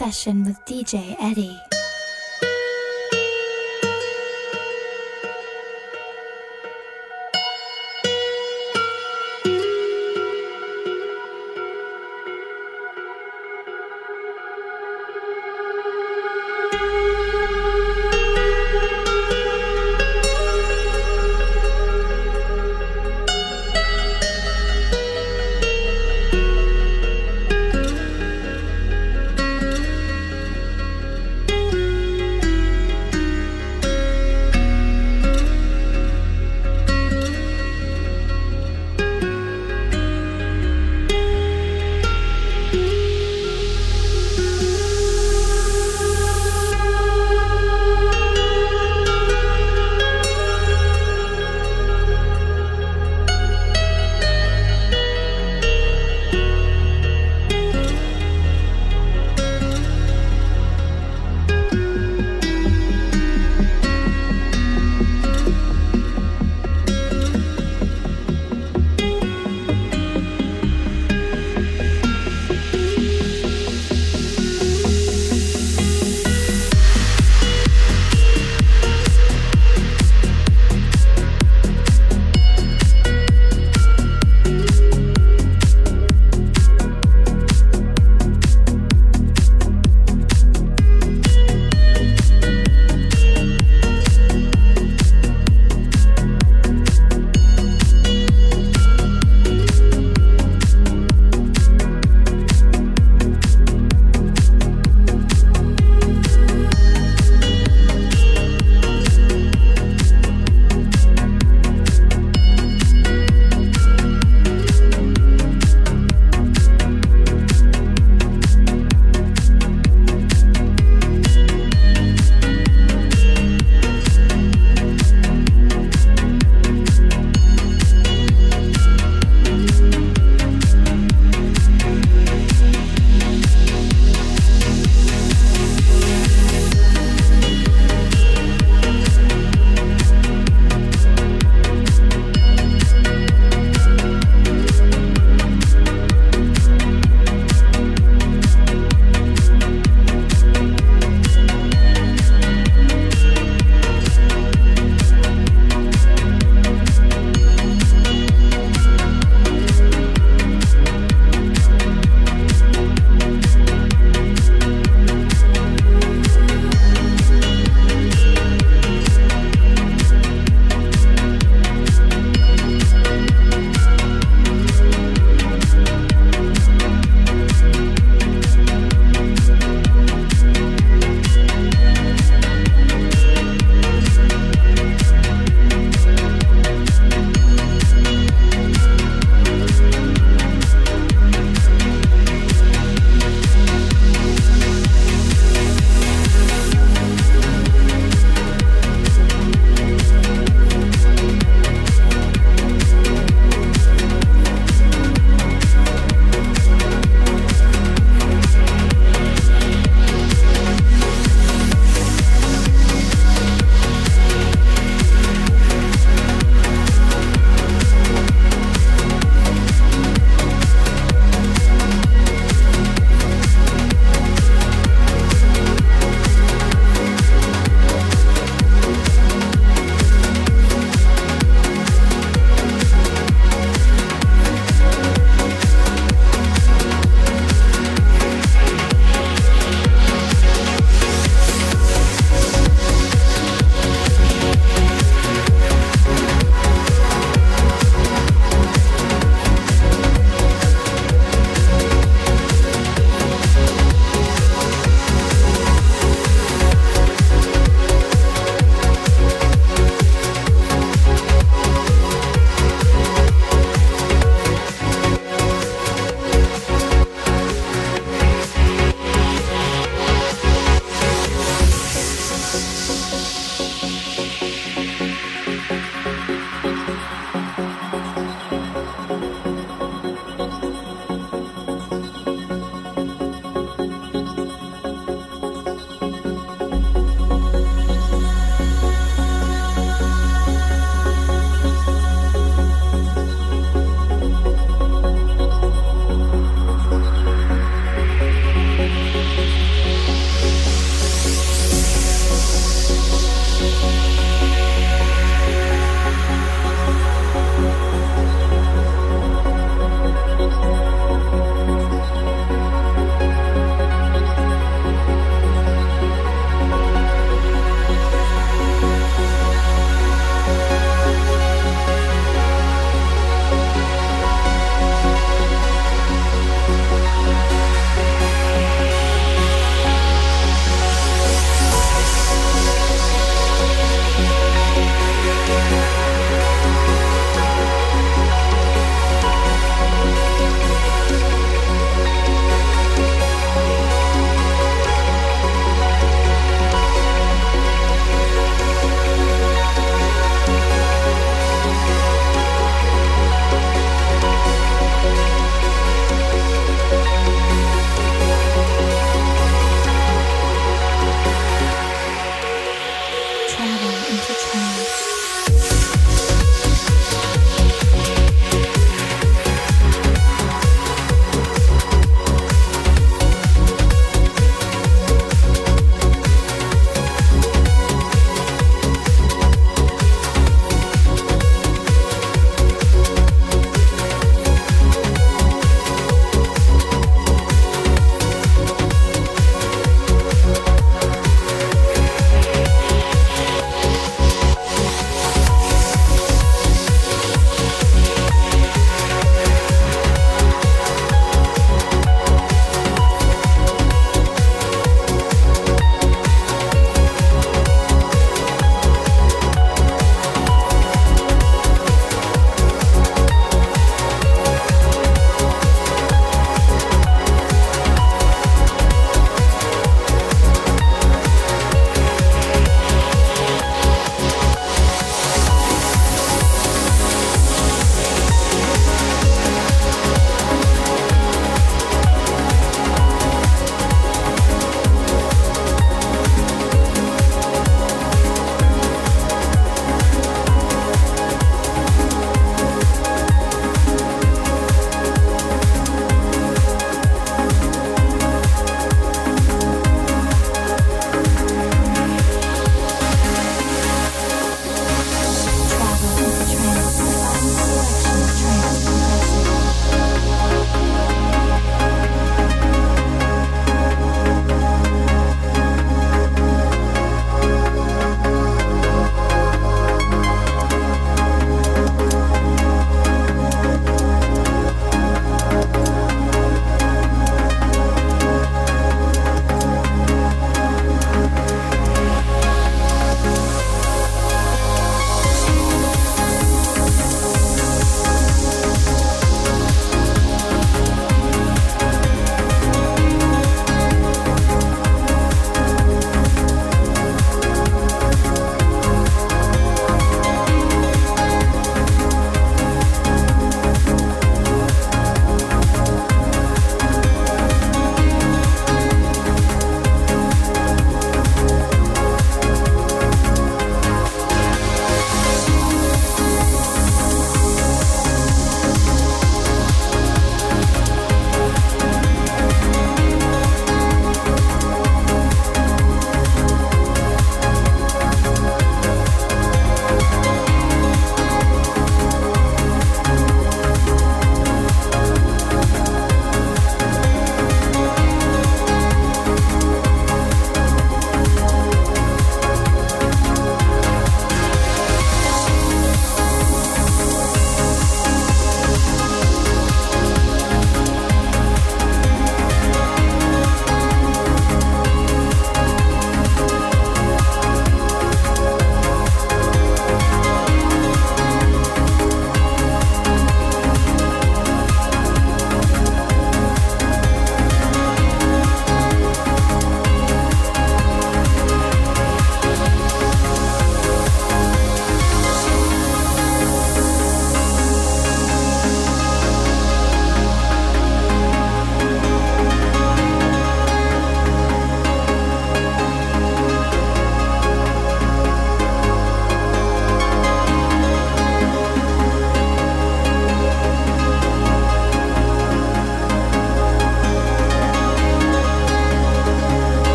session with DJ Eddie.